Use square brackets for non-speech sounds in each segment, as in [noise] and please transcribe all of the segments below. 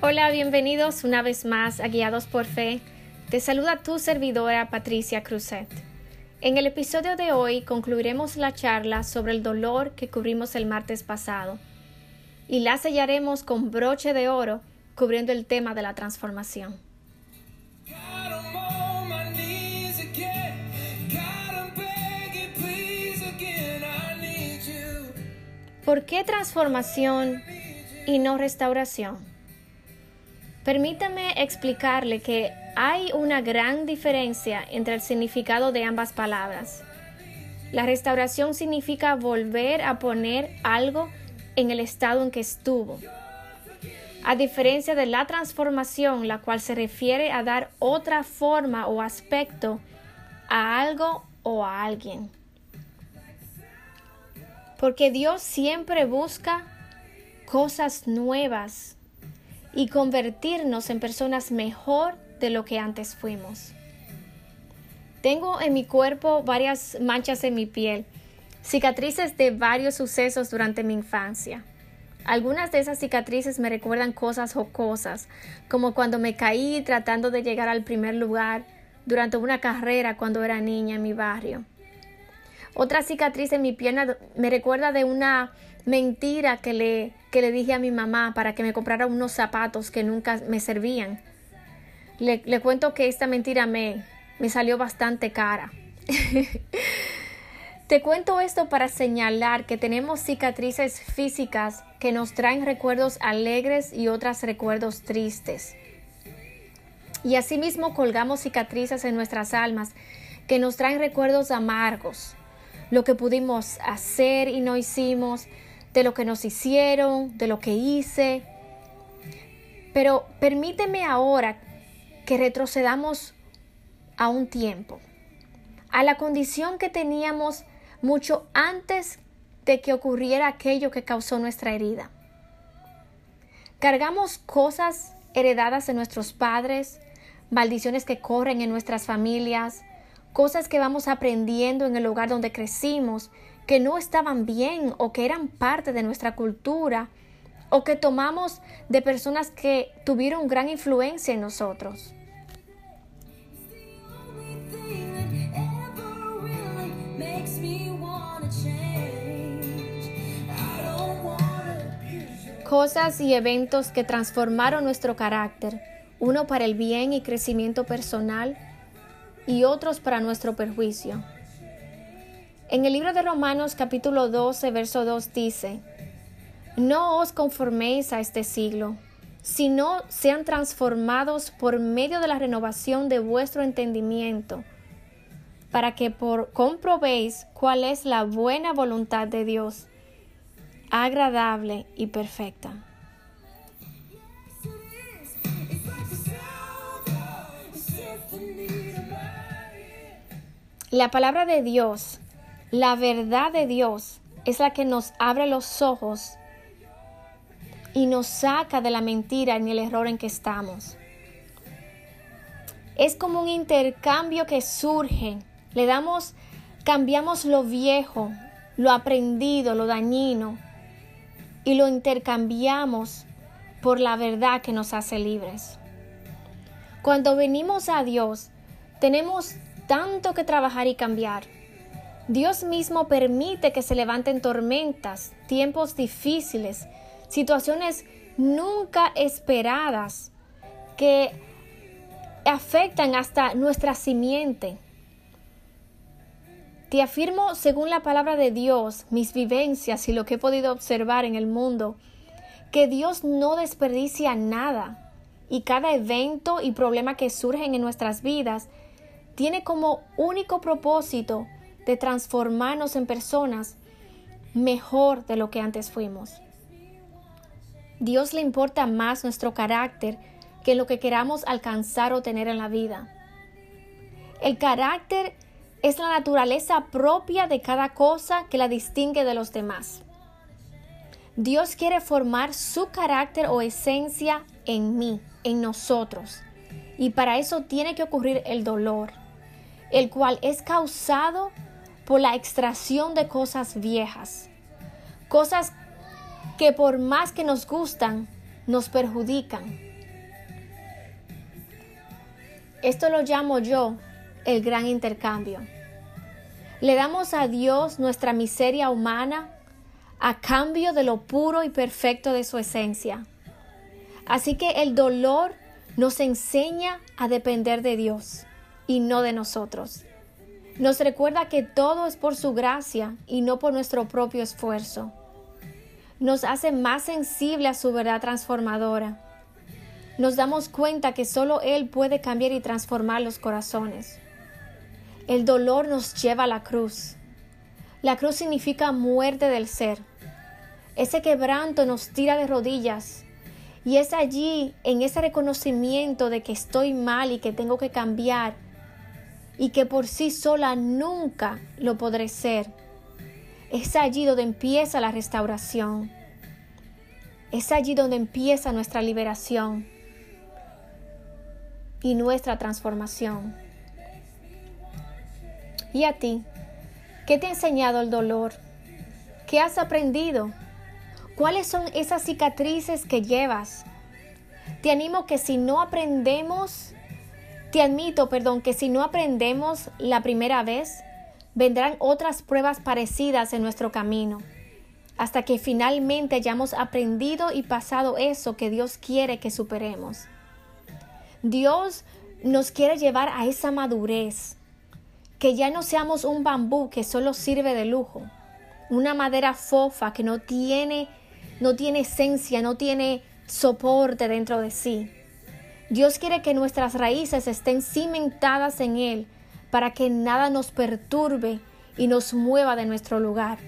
Hola, bienvenidos una vez más a Guiados por Fe. Te saluda tu servidora Patricia Cruzet. En el episodio de hoy concluiremos la charla sobre el dolor que cubrimos el martes pasado y la sellaremos con broche de oro cubriendo el tema de la transformación. ¿Por qué transformación y no restauración? Permítame explicarle que hay una gran diferencia entre el significado de ambas palabras. La restauración significa volver a poner algo en el estado en que estuvo. A diferencia de la transformación, la cual se refiere a dar otra forma o aspecto a algo o a alguien. Porque Dios siempre busca cosas nuevas y convertirnos en personas mejor de lo que antes fuimos. Tengo en mi cuerpo varias manchas en mi piel, cicatrices de varios sucesos durante mi infancia. Algunas de esas cicatrices me recuerdan cosas jocosas, como cuando me caí tratando de llegar al primer lugar durante una carrera cuando era niña en mi barrio. Otra cicatriz en mi pierna me recuerda de una mentira que le, que le dije a mi mamá para que me comprara unos zapatos que nunca me servían. Le, cuento que esta mentira me, me salió bastante cara. [laughs] Te cuento esto para señalar que tenemos cicatrices físicas que nos traen recuerdos alegres y otras recuerdos tristes. Y asimismo colgamos cicatrices en nuestras almas que nos traen recuerdos amargos, lo que pudimos hacer y no hicimos, de lo que nos hicieron, de lo que hice. Pero permíteme ahora que retrocedamos a un tiempo, a la condición que teníamos mucho antes de que ocurriera aquello que causó nuestra herida. Cargamos cosas heredadas de nuestros padres, maldiciones que corren en nuestras familias, cosas que vamos aprendiendo en el lugar donde crecimos que no estaban bien o que eran parte de nuestra cultura o que tomamos de personas que tuvieron gran influencia en nosotros. Cosas y eventos que transformaron nuestro carácter, uno para el bien y crecimiento personal y otros para nuestro perjuicio. En el libro de Romanos capítulo 12, verso 2 dice, No os conforméis a este siglo, sino sean transformados por medio de la renovación de vuestro entendimiento, para que por, comprobéis cuál es la buena voluntad de Dios, agradable y perfecta. La palabra de Dios la verdad de Dios es la que nos abre los ojos y nos saca de la mentira y el error en que estamos. Es como un intercambio que surge. Le damos, cambiamos lo viejo, lo aprendido, lo dañino y lo intercambiamos por la verdad que nos hace libres. Cuando venimos a Dios, tenemos tanto que trabajar y cambiar Dios mismo permite que se levanten tormentas, tiempos difíciles, situaciones nunca esperadas que afectan hasta nuestra simiente. Te afirmo, según la palabra de Dios, mis vivencias y lo que he podido observar en el mundo, que Dios no desperdicia nada y cada evento y problema que surgen en nuestras vidas tiene como único propósito de transformarnos en personas mejor de lo que antes fuimos. Dios le importa más nuestro carácter que lo que queramos alcanzar o tener en la vida. El carácter es la naturaleza propia de cada cosa que la distingue de los demás. Dios quiere formar su carácter o esencia en mí, en nosotros. Y para eso tiene que ocurrir el dolor, el cual es causado por la extracción de cosas viejas, cosas que por más que nos gustan, nos perjudican, Esto lo llamo yo el gran intercambio. Le damos a Dios nuestra miseria humana a cambio de lo puro y perfecto de su esencia. Así que el dolor nos enseña a depender de Dios y no de nosotros. Nos recuerda que todo es por su gracia y no por nuestro propio esfuerzo. Nos hace más sensible a su verdad transformadora. Nos damos cuenta que solo Él puede cambiar y transformar los corazones. El dolor nos lleva a la cruz. La cruz significa muerte del ser. Ese quebranto nos tira de rodillas. Y es allí, en ese reconocimiento de que estoy mal y que tengo que cambiar, y que por sí sola nunca lo podré ser. Es allí donde empieza la restauración. Es allí donde empieza nuestra liberación y nuestra transformación. ¿Y a ti? ¿Qué te ha enseñado el dolor? ¿Qué has aprendido? ¿Cuáles son esas cicatrices que llevas? Te animo que si no aprendemos te admito, perdón, que si no aprendemos la primera vez, vendrán otras pruebas parecidas en nuestro camino, hasta que finalmente hayamos aprendido y pasado eso que Dios quiere que superemos. Dios nos quiere llevar a esa madurez, que ya no seamos un bambú que solo sirve de lujo, una madera fofa que no tiene, no tiene esencia, no tiene soporte dentro de sí. Dios quiere que nuestras raíces estén cimentadas en Él para que nada nos perturbe y nos mueva de nuestro lugar.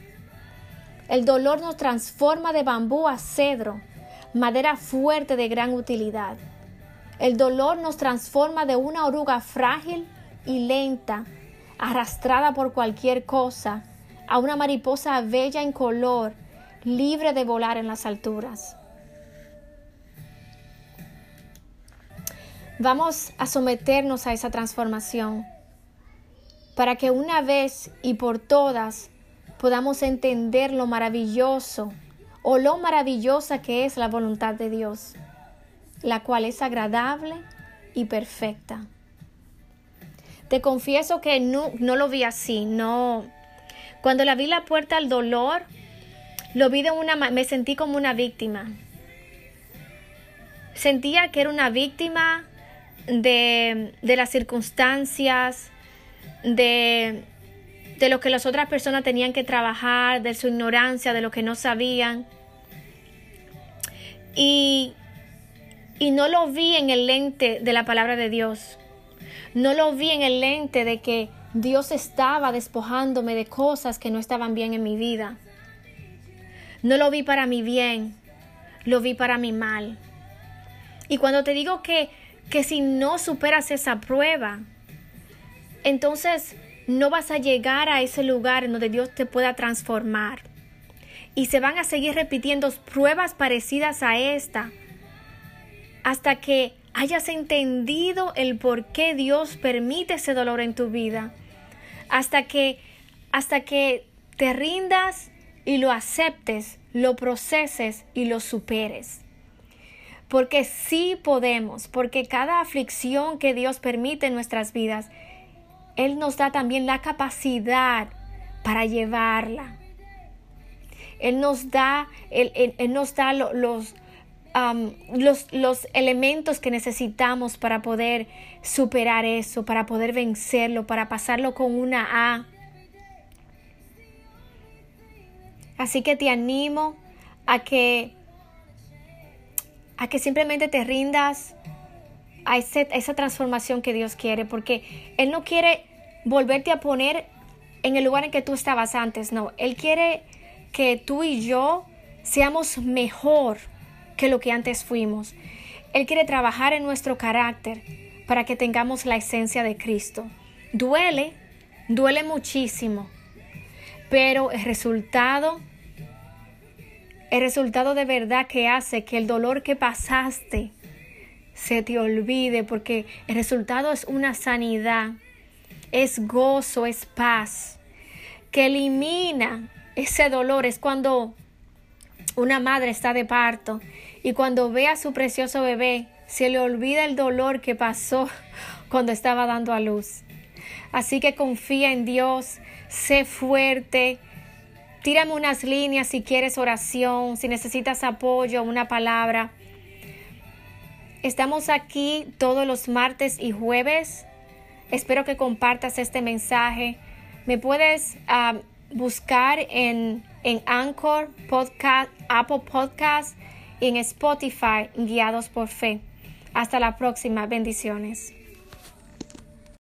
El dolor nos transforma de bambú a cedro, madera fuerte de gran utilidad. El dolor nos transforma de una oruga frágil y lenta, arrastrada por cualquier cosa, a una mariposa bella en color, libre de volar en las alturas. Vamos a someternos a esa transformación para que una vez y por todas podamos entender lo maravilloso o lo maravillosa que es la voluntad de Dios, la cual es agradable y perfecta. Te confieso que no, no lo vi así, no. Cuando la vi la puerta al dolor, lo vi de una me sentí como una víctima. Sentía que era una víctima de, las circunstancias, de, de lo que las otras personas tenían que trabajar, de su ignorancia, de lo que no sabían. Y, y no lo vi en el lente de la palabra de Dios. No lo vi en el lente de que Dios estaba despojándome de cosas que no estaban bien en mi vida. No lo vi para mi bien, lo vi para mi mal. Y cuando te digo que que si no superas esa prueba, entonces no vas a llegar a ese lugar en donde Dios te pueda transformar. Y se van a seguir repitiendo pruebas parecidas a esta hasta que hayas entendido el por qué Dios permite ese dolor en tu vida. Hasta que hasta que te rindas y lo aceptes, lo proceses y lo superes porque sí podemos, porque cada aflicción que Dios permite en nuestras vidas, Él nos da también la capacidad para llevarla. Él nos da, él, nos da los, los, los elementos que necesitamos para poder superar eso, para poder vencerlo, para pasarlo con una A. Así que te animo a que a que simplemente te rindas a, esa transformación que Dios quiere, porque Él no quiere volverte a poner en el lugar en que tú estabas antes, no, Él quiere que tú y yo seamos mejor que lo que antes fuimos. Él quiere trabajar en nuestro carácter para que tengamos la esencia de Cristo. Duele, duele muchísimo, pero el resultado el resultado de verdad que hace que el dolor que pasaste se te olvide, porque el resultado es una sanidad, es gozo, es paz, que elimina ese dolor. Es cuando una madre está de parto y cuando ve a su precioso bebé, se le olvida el dolor que pasó [laughs] cuando estaba dando a luz. Así que confía en Dios, sé fuerte. Tírame unas líneas si quieres oración, si necesitas apoyo, una palabra. Estamos aquí todos los martes y jueves. Espero que compartas este mensaje. Me puedes ah, buscar en, en Anchor, Podcast, Apple Podcast y en Spotify, guiados por fe. Hasta la próxima. Bendiciones.